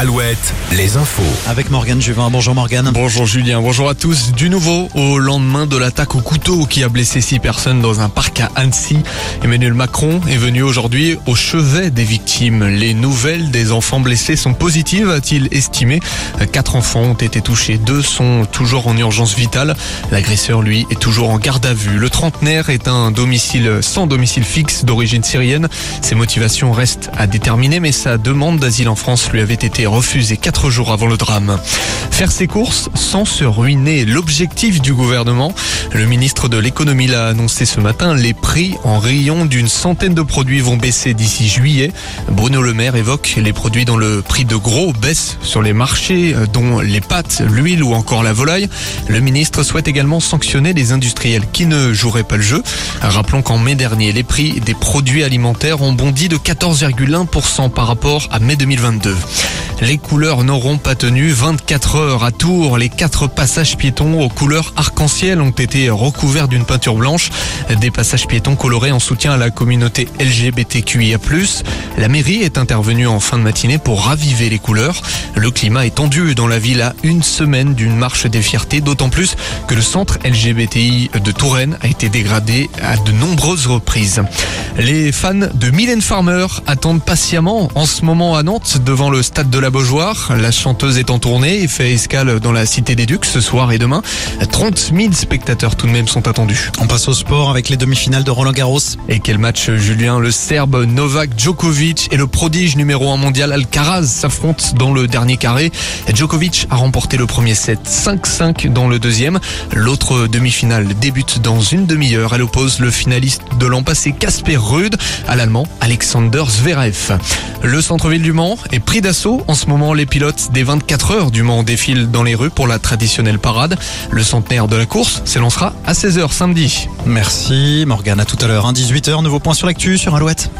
Alouette, les infos. Avec Morgane Juvin. Bonjour Morgane. Bonjour Julien, bonjour à tous. Du nouveau, au lendemain de l'attaque au couteau qui a blessé six personnes dans un parc à Annecy, Emmanuel Macron est venu aujourd'hui au chevet des victimes. Les nouvelles des enfants blessés sont positives, a-t-il estimé. Quatre enfants ont été touchés, deux sont toujours en urgence vitale. L'agresseur, lui, est toujours en garde à vue. Le trentenaire est un domicile sans domicile fixe d'origine syrienne. Ses motivations restent à déterminer, mais sa demande d'asile en France lui avait été refusée quatre jours avant le drame. Faire ses courses sans se ruiner, l'objectif du gouvernement. Le ministre de l'économie l'a annoncé ce matin. Les prix en rayon d'une centaine de produits vont baisser d'ici juillet. Bruno Le Maire évoque les produits dont le prix de gros baisse sur les marchés, dont les pâtes, l'huile ou encore la volaille. Le ministre souhaite également sanctionner les industriels qui ne joueraient pas le jeu. Rappelons qu'en mai dernier, les prix des produits alimentaires ont bondi de 14,1% par rapport à mai 2022. Les couleurs n'auront pas tenu 24 heures à Tours. Les quatre passages piétons aux couleurs arc-en-ciel ont été recouverts d'une peinture blanche. Des passages piétons colorés en soutien à la communauté LGBTQIA+. La mairie est intervenue en fin de matinée pour raviver les couleurs. Le climat est tendu dans la ville à une semaine d'une marche des fiertés, d'autant plus que le centre LGBTI de Touraine a été dégradé à de nombreuses reprises. Les fans de Mylène Farmer attendent patiemment en ce moment à Nantes devant le stade de la Beaujoire. La chanteuse est en tournée et fait escale dans la Cité des Ducs ce soir et demain. 30 000 spectateurs tout de même sont attendus. On passe au sport avec les demi-finales de Roland Garros. Et quel match Julien? Le Serbe Novak Djokovic et le prodige numéro 1 mondial Alcaraz s'affrontent dans le dernier carré. Djokovic a remporté le premier set 5-5 dans le deuxième. L'autre demi-finale débute dans une demi-heure. Elle oppose le finaliste de l'an passé Casper Ruud à l'allemand Alexander Zverev. Le centre-ville du Mans est pris d'assaut. En ce moment, les pilotes des 24 heures du Mans défilent dans les rues pour la traditionnelle parade. Le centenaire de la course s'élancera à 16h samedi. Merci Morgane, à tout à l'heure. 18h, nouveau point sur l'actu sur Alouette.